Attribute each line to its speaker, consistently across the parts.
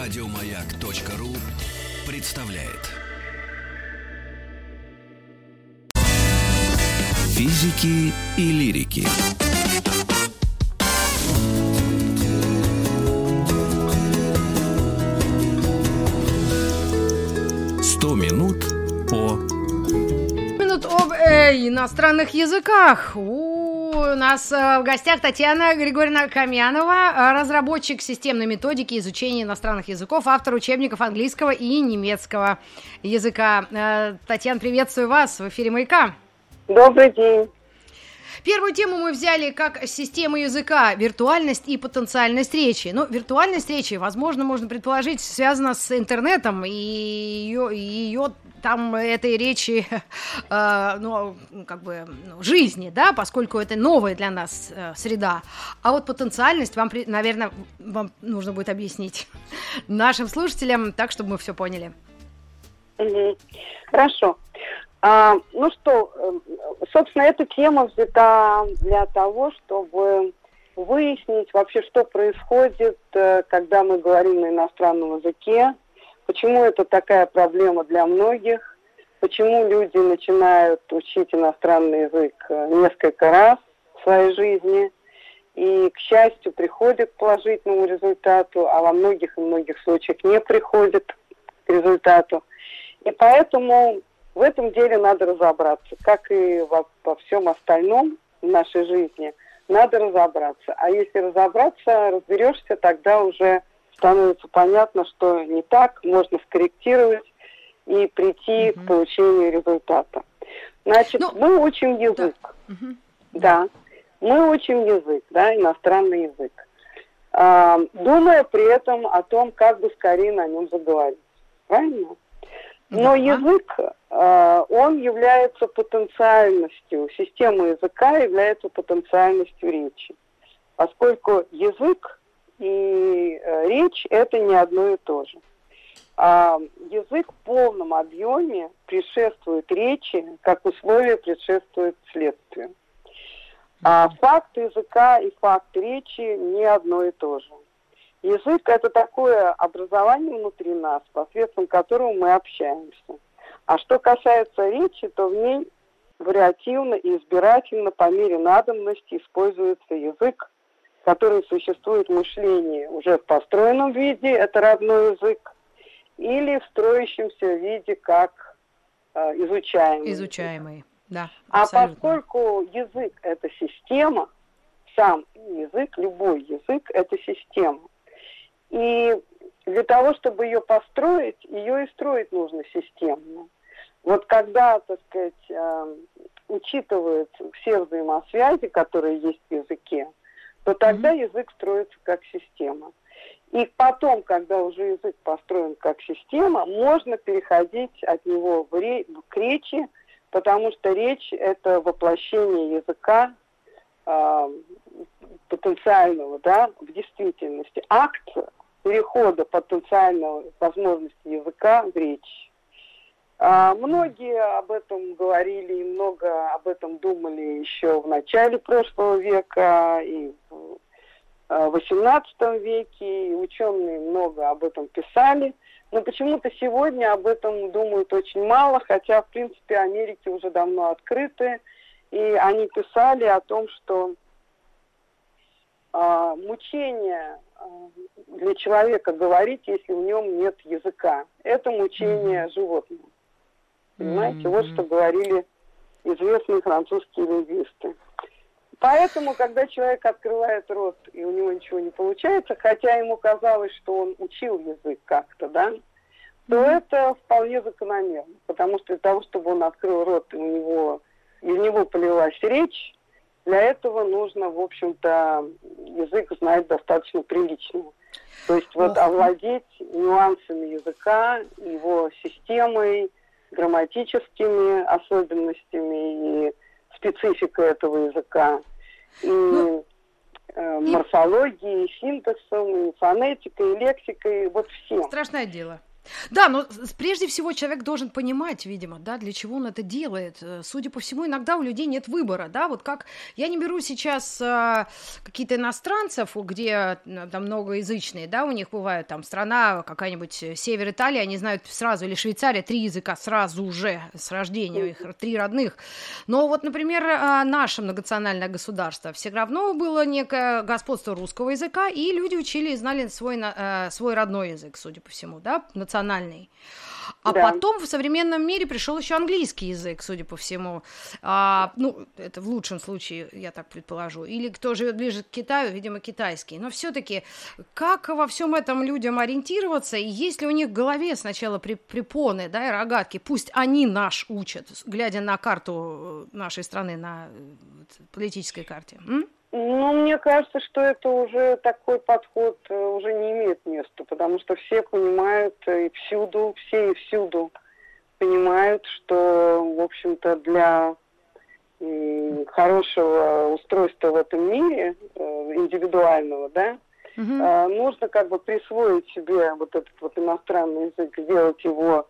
Speaker 1: Радиомаяк.ру представляет. Физики и лирики. Сто минут по
Speaker 2: минут об э, иностранных языках. У нас э, в гостях Татьяна Григорьевна Камьянова, э, разработчик системной методики изучения иностранных языков, автор учебников английского и немецкого языка. Э, Татьяна, приветствую вас в эфире «Маяка».
Speaker 3: Добрый день.
Speaker 2: Первую тему мы взяли как систему языка, виртуальность и потенциальность речи. Ну, виртуальность речи, возможно, можно предположить, связана с интернетом и ее, ее там этой речи, э, ну, как бы, ну, жизни, да, поскольку это новая для нас э, среда. А вот потенциальность вам, наверное, вам нужно будет объяснить нашим слушателям так, чтобы мы все поняли.
Speaker 3: Хорошо. А, ну что, эм, собственно, эта тема взята для того, чтобы выяснить вообще, что происходит, э, когда мы говорим на иностранном языке, почему это такая проблема для многих, почему люди начинают учить иностранный язык э, несколько раз в своей жизни и, к счастью, приходят к положительному результату, а во многих и многих случаях не приходят к результату. И поэтому в этом деле надо разобраться, как и во, во всем остальном в нашей жизни. Надо разобраться. А если разобраться, разберешься, тогда уже становится понятно, что не так, можно скорректировать и прийти угу. к получению результата. Значит, ну, мы учим язык. Да. Угу. да. Мы учим язык, да, иностранный язык. А, думая при этом о том, как бы скорее на нем заговорить. Правильно? Но да. язык, он является потенциальностью, система языка является потенциальностью речи. Поскольку язык и э, речь – это не одно и то же. А язык в полном объеме предшествует речи, как условие предшествует следствию. А факт языка и факт речи не одно и то же. Язык – это такое образование внутри нас, посредством которого мы общаемся. А что касается речи, то в ней вариативно и избирательно по мере надобности используется язык, который существует в мышлении уже в построенном виде, это родной язык, или в строящемся виде как э, изучаемый.
Speaker 2: Изучаемый, да.
Speaker 3: А поскольку язык – это система, сам язык, любой язык – это система. И для того, чтобы ее построить, ее и строить нужно системно. Вот когда, так сказать, э, учитывают все взаимосвязи, которые есть в языке, то тогда mm-hmm. язык строится как система. И потом, когда уже язык построен как система, можно переходить от него в ре- к речи, потому что речь – это воплощение языка э, потенциального да, в действительности. Акт перехода потенциального возможности языка в речь. А, многие об этом говорили и много об этом думали еще в начале прошлого века и в XVIII а, веке, и ученые много об этом писали. Но почему-то сегодня об этом думают очень мало, хотя, в принципе, Америки уже давно открыты, и они писали о том, что э, мучение для человека говорить, если в нем нет языка. Это мучение животного. Понимаете, mm-hmm. вот что говорили известные французские лингвисты. Поэтому, когда человек открывает рот, и у него ничего не получается, хотя ему казалось, что он учил язык как-то, да, то mm-hmm. это вполне закономерно. Потому что для того, чтобы он открыл рот, и у него, из него полилась речь, для этого нужно, в общем-то, язык знать достаточно прилично. То есть вот овладеть нюансами языка, его системой, грамматическими особенностями и спецификой этого языка, и ну, э, морфологией, и синтаксом, и фонетикой, и лексикой, вот всем.
Speaker 2: Страшное дело. Да, но прежде всего человек должен понимать, видимо, да, для чего он это делает. Э, судя по всему, иногда у людей нет выбора, да, вот как я не беру сейчас а, какие-то иностранцев, где э, там многоязычные, да, у них бывает там страна какая-нибудь север Италии, они знают сразу, или Швейцария, три языка сразу уже с рождения, их три родных. Но вот, например, наше многонациональное государство все равно было некое господство русского языка, и люди учили и знали свой, свой родной язык, судя по всему, да, национальный. А да. потом в современном мире пришел еще английский язык, судя по всему. А, ну, это в лучшем случае, я так предположу. Или кто живет ближе к Китаю, видимо, китайский. Но все-таки, как во всем этом людям ориентироваться? И есть ли у них в голове сначала препоны, да, и рогатки? Пусть они наш учат, глядя на карту нашей страны, на политической карте. М?
Speaker 3: Ну, мне кажется, что это уже такой подход э, уже не имеет места, потому что все понимают э, и всюду, все и всюду понимают, что, в общем-то, для хорошего устройства в этом мире, э, индивидуального, да, угу. нужно как бы присвоить себе вот этот вот иностранный язык, сделать его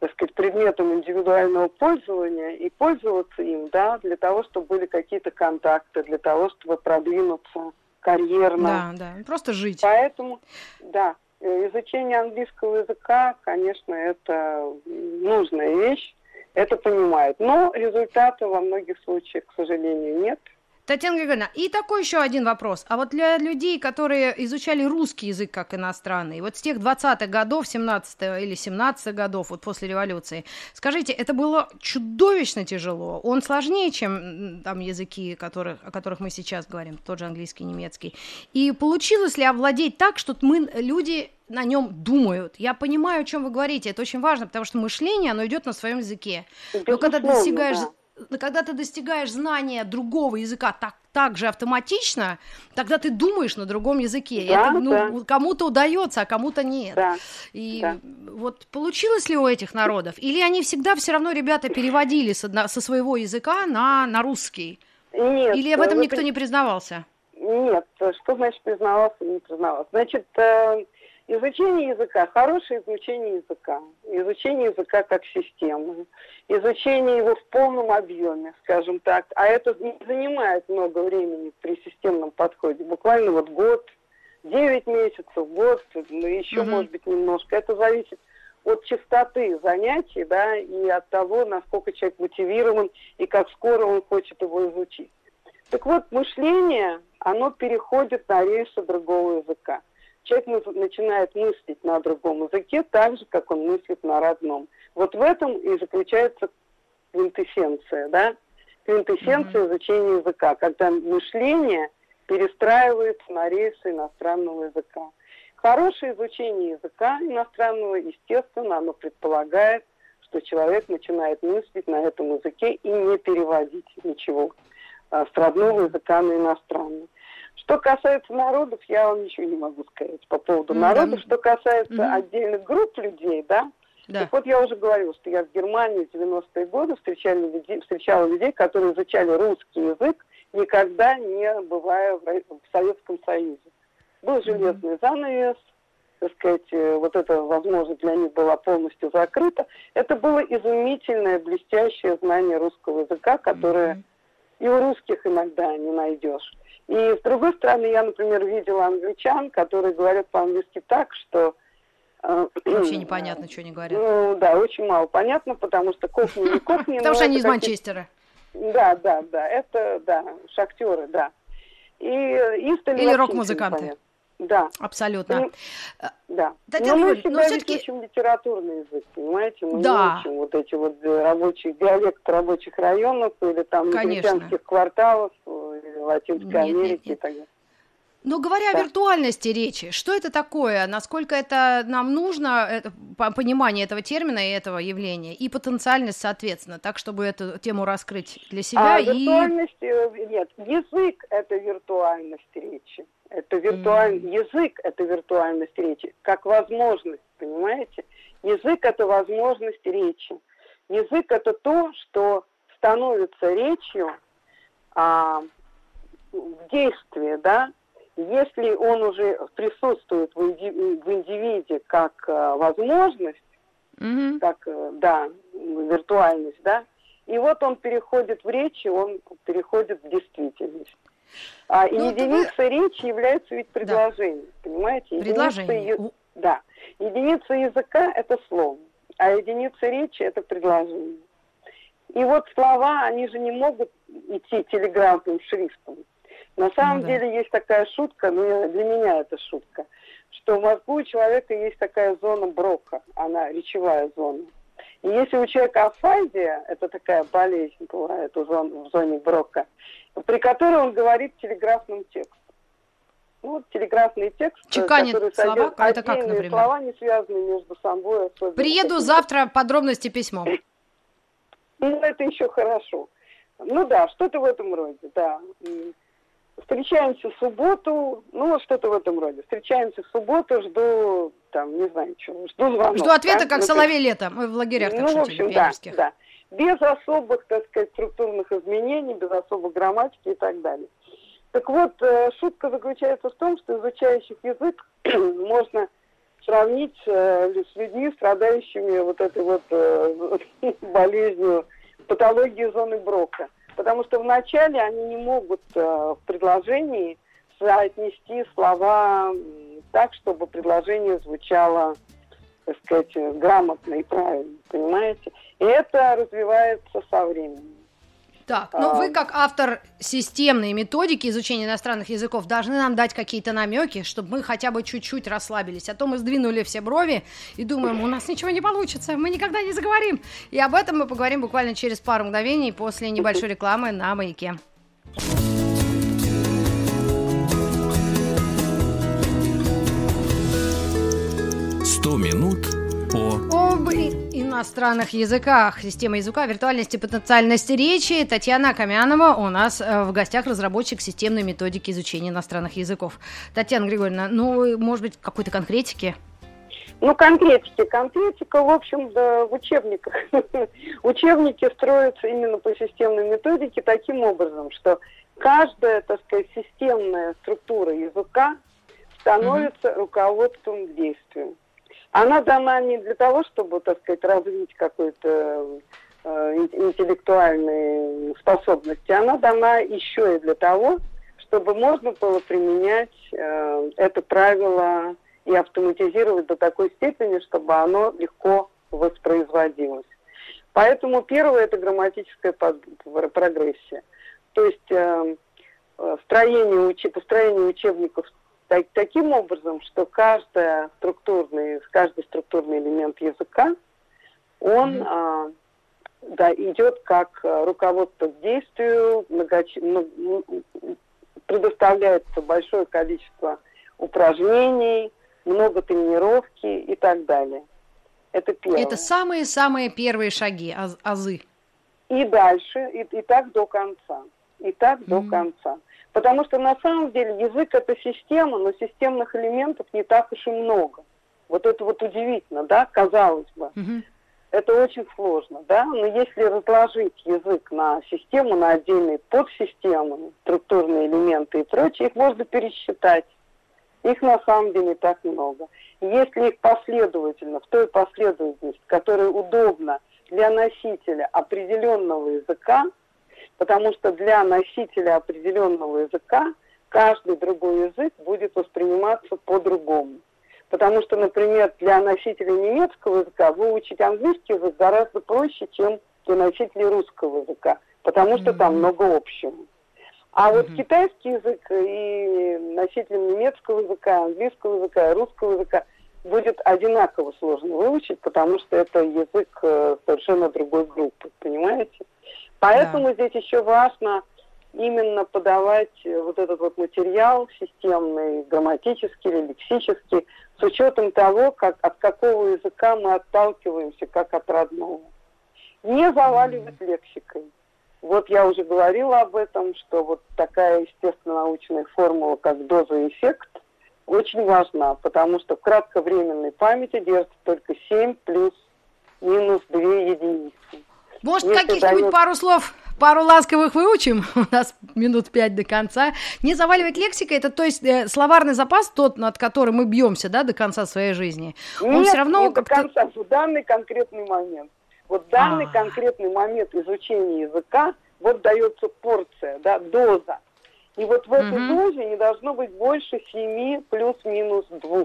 Speaker 3: так сказать, предметом индивидуального пользования и пользоваться им, да, для того, чтобы были какие-то контакты, для того, чтобы продвинуться карьерно.
Speaker 2: Да, да, просто жить.
Speaker 3: Поэтому, да, изучение английского языка, конечно, это нужная вещь, это понимают. Но результата во многих случаях, к сожалению, нет.
Speaker 2: Татьяна Григорьевна, и такой еще один вопрос. А вот для людей, которые изучали русский язык как иностранный, вот с тех 20-х годов, 17 или 17 годов, вот после революции, скажите, это было чудовищно тяжело? Он сложнее, чем там языки, которых, о которых мы сейчас говорим, тот же английский, немецкий. И получилось ли овладеть так, что мы, люди на нем думают. Я понимаю, о чем вы говорите, это очень важно, потому что мышление, оно идет на своем языке. Но когда достигаешь... Да когда ты достигаешь знания другого языка так, так же автоматично, тогда ты думаешь на другом языке. Да, это ну, да. кому-то удается, а кому-то нет. Да, и да. вот получилось ли у этих народов? Или они всегда все равно, ребята, переводили со, со своего языка на, на русский? Нет. Или об этом никто при... не признавался?
Speaker 3: Нет. Что значит признавался, не признавался? Значит, э, Изучение языка, хорошее изучение языка, изучение языка как системы, изучение его в полном объеме, скажем так, а это не занимает много времени при системном подходе, буквально вот год, 9 месяцев, год, ну, еще, угу. может быть, немножко. Это зависит от частоты занятий, да, и от того, насколько человек мотивирован и как скоро он хочет его изучить. Так вот, мышление, оно переходит на рельсы другого языка человек начинает мыслить на другом языке так же, как он мыслит на родном. Вот в этом и заключается квинтэссенция, да? Квинтэссенция mm-hmm. изучения языка, когда мышление перестраивается на рельсы иностранного языка. Хорошее изучение языка иностранного, естественно, оно предполагает, что человек начинает мыслить на этом языке и не переводить ничего а, с родного языка на иностранный. Что касается народов, я вам ничего не могу сказать по поводу mm-hmm. народов. Что касается mm-hmm. отдельных групп людей, да, да. Так вот я уже говорила, что я в Германии в 90-е годы встречала людей, встречала людей, которые изучали русский язык, никогда не бывая в, в Советском Союзе. Был железный mm-hmm. занавес, так сказать, э, вот эта возможность для них была полностью закрыта. Это было изумительное, блестящее знание русского языка, которое mm-hmm. и у русских иногда не найдешь. И с другой стороны, я, например, видела англичан, которые говорят по-английски так, что...
Speaker 2: Э, Вообще непонятно, что они говорят.
Speaker 3: Ну, да, очень мало понятно, потому что кокни не кокни.
Speaker 2: Потому что они из Манчестера.
Speaker 3: Да, да, да, это, да, шахтеры, да. И
Speaker 2: Или рок-музыканты.
Speaker 3: Да.
Speaker 2: Абсолютно.
Speaker 3: И, да. Татьяна Но мы всегда но все-таки... учим литературный язык, понимаете? Мы да. не учим вот эти вот рабочие, диалект рабочих районов или там негритянских кварталов Латинской нет, Америки нет, нет. и так далее.
Speaker 2: Но говоря да. о виртуальности речи, что это такое? Насколько это нам нужно, это, понимание этого термина и этого явления, и потенциальность, соответственно, так, чтобы эту тему раскрыть для себя? А,
Speaker 3: и... виртуальность, э, нет, язык – это виртуальность речи. Это виртуальный mm. язык, это виртуальность речи, как возможность, понимаете? Язык это возможность речи. Язык это то, что становится речью а, в действии, да. Если он уже присутствует в, инди- в индивиде как э, возможность,
Speaker 2: Мгм.
Speaker 3: как, э, да, виртуальность, да, и вот он переходит в речь, и он переходит в действительность. А и
Speaker 2: Ну,
Speaker 3: единица речи является ведь предложением, понимаете? Единица
Speaker 2: Предложение.
Speaker 3: е-
Speaker 2: У-
Speaker 3: Да. Единица языка – это слово, а единица речи – это предложение. И вот слова, они же не могут идти телеграфным шрифтом. На самом
Speaker 2: Ну да.
Speaker 3: деле есть такая шутка, ну для меня это шутка, что в мозгу у человека есть такая зона Брока, она речевая зона. И если у человека афазия, это такая болезнь бывает у зон- в зоне Брока, при которой он говорит телеграфным текстом. Ну, вот телеграфный текст, э,
Speaker 2: Чеканит
Speaker 3: который
Speaker 2: слова,
Speaker 3: содержит
Speaker 2: это как, например?
Speaker 3: слова, не связанные между собой. особенно.
Speaker 2: Приеду завтра, подробности письмом.
Speaker 3: ну, это еще хорошо. Ну да, что-то в этом роде, да. Встречаемся в субботу, ну что-то в этом роде. Встречаемся в субботу, жду, там, не знаю, чего, жду звонок.
Speaker 2: Жду ответа,
Speaker 3: да?
Speaker 2: как
Speaker 3: Ну,
Speaker 2: соловей летом. Мы в лагерях так
Speaker 3: ну, в
Speaker 2: шутили,
Speaker 3: общем, да, да. Без особых, так сказать, структурных изменений, без особой грамматики и так далее. Так вот, э, шутка заключается в том, что изучающих язык можно сравнить э, с людьми, страдающими вот этой вот э, болезнью, патологией зоны Брока. Потому что вначале они не могут э, в предложении соотнести слова так, чтобы предложение звучало так сказать, грамотно и правильно, понимаете? И это развивается со временем.
Speaker 2: Так, ну вы как автор системной методики изучения иностранных языков должны нам дать какие-то намеки, чтобы мы хотя бы чуть-чуть расслабились. А то мы сдвинули все брови и думаем, у нас ничего не получится, мы никогда не заговорим. И об этом мы поговорим буквально через пару мгновений после небольшой рекламы на маяке.
Speaker 1: «Сто минут по...»
Speaker 2: Об и- иностранных языках, система языка, виртуальности, потенциальности речи. Татьяна Камянова у нас э, в гостях разработчик системной методики изучения иностранных языков. Татьяна Григорьевна, ну, может быть, какой-то конкретики?
Speaker 3: Ну, конкретики. Конкретика, в общем, да, в учебниках. Учебники строятся именно по системной методике таким образом, что каждая, так сказать, системная структура языка становится руководством к действию. Она дана не для того, чтобы, так сказать, развить какой-то э, ин- интеллектуальные способности, она дана еще и для того, чтобы можно было применять э, это правило и автоматизировать до такой степени, чтобы оно легко воспроизводилось. Поэтому первое это грамматическая прогрессия. То есть э, э, строение, построение учебников так- таким образом, что каждая структурный, каждый структурный элемент языка, он
Speaker 2: Мгм.
Speaker 3: а, да, идет как а, руководство к действию, многоч- предоставляется большое количество упражнений, много тренировки и так далее. Это первое.
Speaker 2: Это самые-самые первые шаги, аз- азы.
Speaker 3: И дальше, и, и так до конца. И так до
Speaker 2: Мгм.
Speaker 3: конца. Потому что на самом деле язык это система, но системных элементов не так уж и много. Вот это вот удивительно, да, казалось бы. Это очень сложно, да, но если разложить язык на систему, на отдельные подсистемы, структурные элементы и прочее, их можно пересчитать. Их на самом деле не так много. Если их последовательно, в той последовательности, которая удобна для носителя определенного языка, потому что для носителя определенного языка каждый другой язык будет восприниматься по-другому. Потому что, например, для носителя немецкого языка выучить английский язык гораздо проще, чем для носителей русского языка, потому что там
Speaker 2: Мгм.
Speaker 3: много общего. А вот
Speaker 2: Мгм.
Speaker 3: китайский язык и носителям немецкого языка, английского языка русского языка будет одинаково сложно выучить, потому что это язык э, совершенно другой группы, понимаете? Поэтому здесь еще важно именно подавать э, вот этот вот материал системный, грамматический или лексический, с учетом того, как, от какого языка мы отталкиваемся, как от родного. Не заваливать лексикой. Вот я уже говорила об этом, что вот такая естественно-научная формула, как доза и эффект, очень важна, потому что в кратковременной памяти держится только 7 плюс минус 2 единицы.
Speaker 2: Может, каких-нибудь пару слов Пару ласковых выучим, у нас минут пять до конца. Не заваливать лексикой, это то есть э, словарный запас, тот, над которым мы бьемся, да, до конца своей жизни.
Speaker 3: Он Нет, все равно не до конца, в данный конкретный момент. Вот данный а. конкретный момент изучения языка, вот дается порция, да, доза. И вот в этой угу. дозе не должно быть больше 7 плюс-минус 2.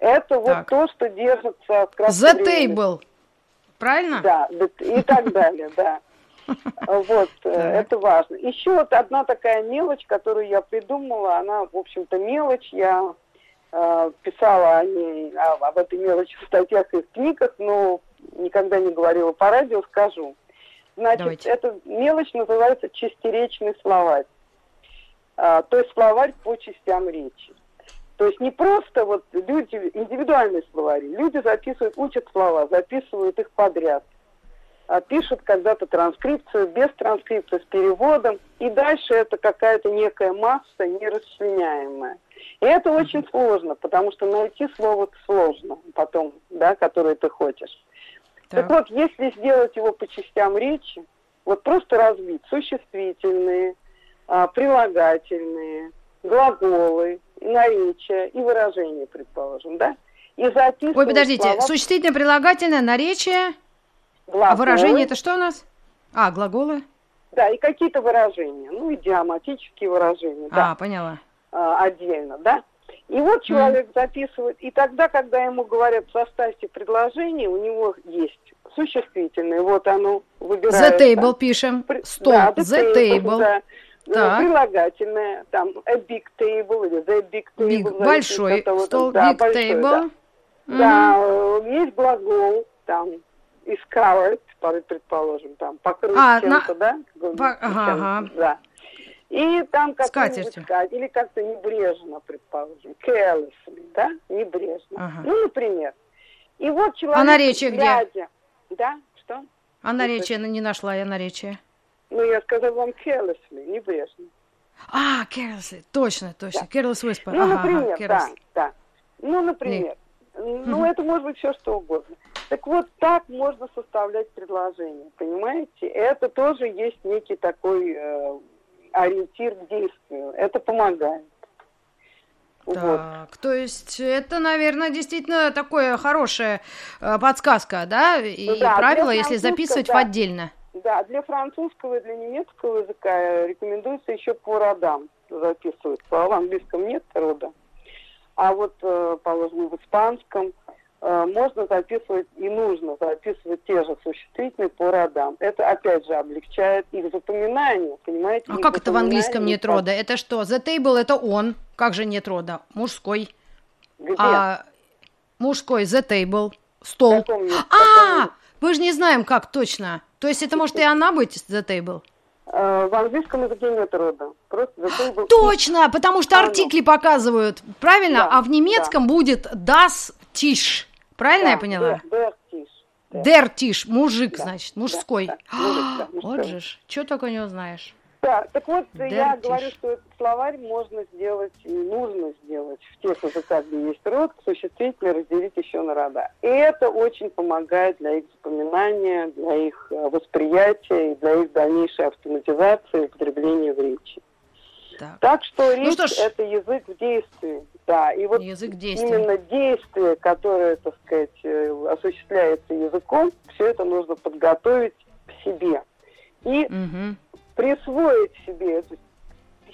Speaker 3: Это вот так. то, что держится
Speaker 2: в The времени. table. Правильно?
Speaker 3: Да, и так далее, да. Вот, э, это важно. Еще вот одна такая мелочь, которую я придумала, она, в общем-то, мелочь. Я э, писала о ней, об этой мелочи в статьях и в книгах, но никогда не говорила по радио, скажу. Значит, Давайте. эта мелочь называется чистеречный словарь. А, то есть словарь по частям речи. То есть не просто вот люди, индивидуальные словари, люди записывают, учат слова, записывают их подряд, а пишут когда-то транскрипцию, без транскрипции, с переводом, и дальше это какая-то некая масса нерасчленяемая. И это очень сложно, потому что найти слово сложно потом, да, которое ты хочешь. Так. так вот, если сделать его по частям речи, вот просто разбить существительные, а, прилагательные, глаголы, наречия и выражения, предположим, да?
Speaker 2: И записывать Ой, подождите, слова... существительное, прилагательное, наречие, глаголы. а выражение это что у нас? А, глаголы?
Speaker 3: Да, и какие-то выражения, ну, идиоматические выражения,
Speaker 2: да. А, поняла.
Speaker 3: А, отдельно, да? И вот человек mm. записывает, и тогда, когда ему говорят составьте предложение, у него есть существительное, вот оно выбирается.
Speaker 2: The table пишем, стол, да, the, the table. table. Да.
Speaker 3: Ну, так. прилагательное, там, a big table или the big table.
Speaker 2: Big, большой того, стол, да, big большой, table.
Speaker 3: Да. да, э, есть глагол, там, is covered, предположим, там, покрыт а, чем-то, на... да?
Speaker 2: По... Ага, ага.
Speaker 3: Да. И там как-нибудь или как-то небрежно, предположим, carelessly, да, небрежно. Ага. Ну, например. И вот человек...
Speaker 2: А наречие глядя, где?
Speaker 3: Да, что?
Speaker 2: А наречие не нашла я наречие.
Speaker 3: Ну, я сказала вам carelessly, небрежно.
Speaker 2: А, carelessly, точно, точно. Да. Careless whisper.
Speaker 3: Ну, ага, например, ага, да, да. Ну, например. Не. Ну, это может быть все, что угодно. Так вот, так можно составлять предложение, понимаете? Это тоже есть некий такой э, ориентир к действию. Это помогает.
Speaker 2: Так, вот. то есть это, наверное, действительно такое хорошая э, подсказка, да? И да, правило, если записывать да. в отдельно.
Speaker 3: Да, для французского и для немецкого языка рекомендуется еще по родам записывать. В английском нет рода. А вот, э, положим, в испанском э, можно записывать и нужно записывать те же существительные по родам. Это, опять же, облегчает их запоминание, понимаете?
Speaker 2: А как это в английском нет рода? Это что? The table – это он. Как же нет рода? Мужской.
Speaker 3: Где? А,
Speaker 2: мужской, the table, стол. А, мы же не знаем, как точно. То есть это может и она быть The Table?
Speaker 3: Э, в английском языке нет рода. Просто Table.
Speaker 2: Точно, потому что артикли показывают, правильно? Да, а в немецком да. будет Das Tisch. Правильно да, я поняла? Der, Tisch. Der Tisch, мужик, да, значит, мужской. Да, да. Мужик, да, мужской. Вот же ж, что только не узнаешь.
Speaker 3: Да, так вот, Дертиш. я говорю, что этот словарь можно сделать и нужно сделать в тех языках, где есть род, существительно разделить еще на рода. И это очень помогает для их запоминания, для их э, восприятия и для их дальнейшей автоматизации и употребления в речи. Так, так что ну речь ну, что это язык в действии. Да, и вот язык именно действие, которое, так сказать, э, осуществляется языком, все это нужно подготовить к себе. И угу присвоить себе эту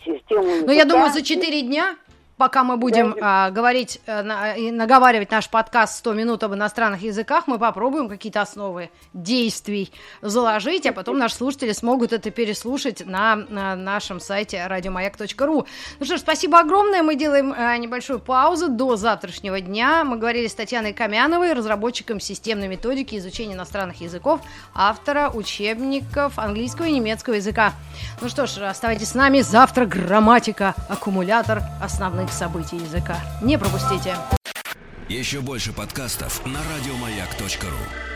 Speaker 3: систему.
Speaker 2: Ну, я думаю, за 4 дня пока мы будем а, говорить а, и наговаривать наш подкаст 100 минут об иностранных языках, мы попробуем какие-то основы действий заложить, а потом наши слушатели смогут это переслушать на, на нашем сайте радиомаяк.ру. Ну что ж, спасибо огромное. Мы делаем а, небольшую паузу до завтрашнего дня. Мы говорили с Татьяной Камяновой, разработчиком системной методики изучения иностранных языков, автора учебников английского и немецкого языка. Ну что ж, оставайтесь с нами. Завтра грамматика, аккумулятор основных событий языка. Не пропустите.
Speaker 1: Еще больше подкастов на радиомаяк.ру